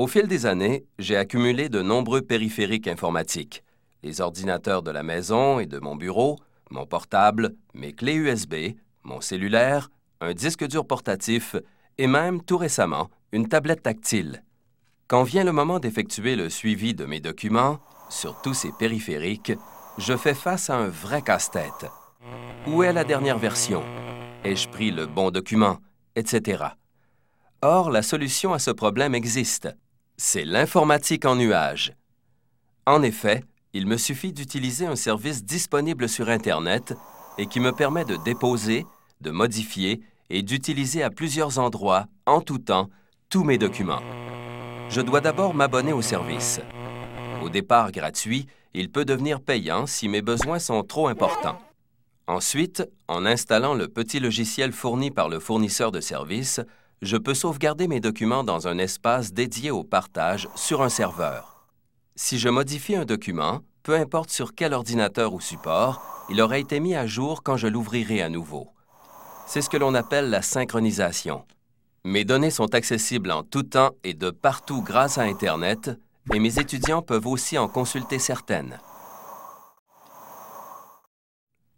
Au fil des années, j'ai accumulé de nombreux périphériques informatiques. Les ordinateurs de la maison et de mon bureau, mon portable, mes clés USB, mon cellulaire, un disque dur portatif et même, tout récemment, une tablette tactile. Quand vient le moment d'effectuer le suivi de mes documents, sur tous ces périphériques, je fais face à un vrai casse-tête. Où est la dernière version? Ai-je pris le bon document? Etc. Or, la solution à ce problème existe. C'est l'informatique en nuage. En effet, il me suffit d'utiliser un service disponible sur Internet et qui me permet de déposer, de modifier et d'utiliser à plusieurs endroits, en tout temps, tous mes documents. Je dois d'abord m'abonner au service. Au départ gratuit, il peut devenir payant si mes besoins sont trop importants. Ensuite, en installant le petit logiciel fourni par le fournisseur de services, je peux sauvegarder mes documents dans un espace dédié au partage sur un serveur. Si je modifie un document, peu importe sur quel ordinateur ou support, il aura été mis à jour quand je l'ouvrirai à nouveau. C'est ce que l'on appelle la synchronisation. Mes données sont accessibles en tout temps et de partout grâce à Internet, et mes étudiants peuvent aussi en consulter certaines.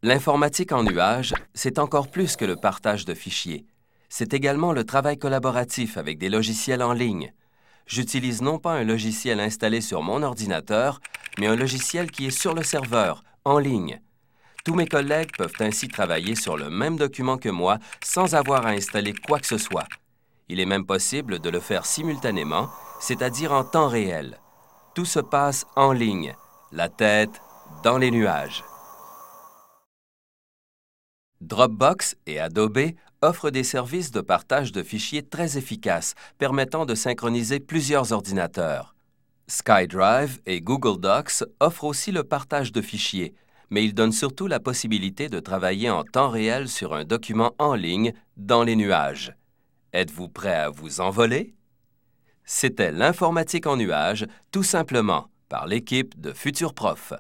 L'informatique en nuage, c'est encore plus que le partage de fichiers. C'est également le travail collaboratif avec des logiciels en ligne. J'utilise non pas un logiciel installé sur mon ordinateur, mais un logiciel qui est sur le serveur, en ligne. Tous mes collègues peuvent ainsi travailler sur le même document que moi sans avoir à installer quoi que ce soit. Il est même possible de le faire simultanément, c'est-à-dire en temps réel. Tout se passe en ligne, la tête dans les nuages. Dropbox et Adobe offrent des services de partage de fichiers très efficaces permettant de synchroniser plusieurs ordinateurs. SkyDrive et Google Docs offrent aussi le partage de fichiers, mais ils donnent surtout la possibilité de travailler en temps réel sur un document en ligne dans les nuages. Êtes-vous prêt à vous envoler? C'était l'informatique en nuage, tout simplement, par l'équipe de Futur Prof.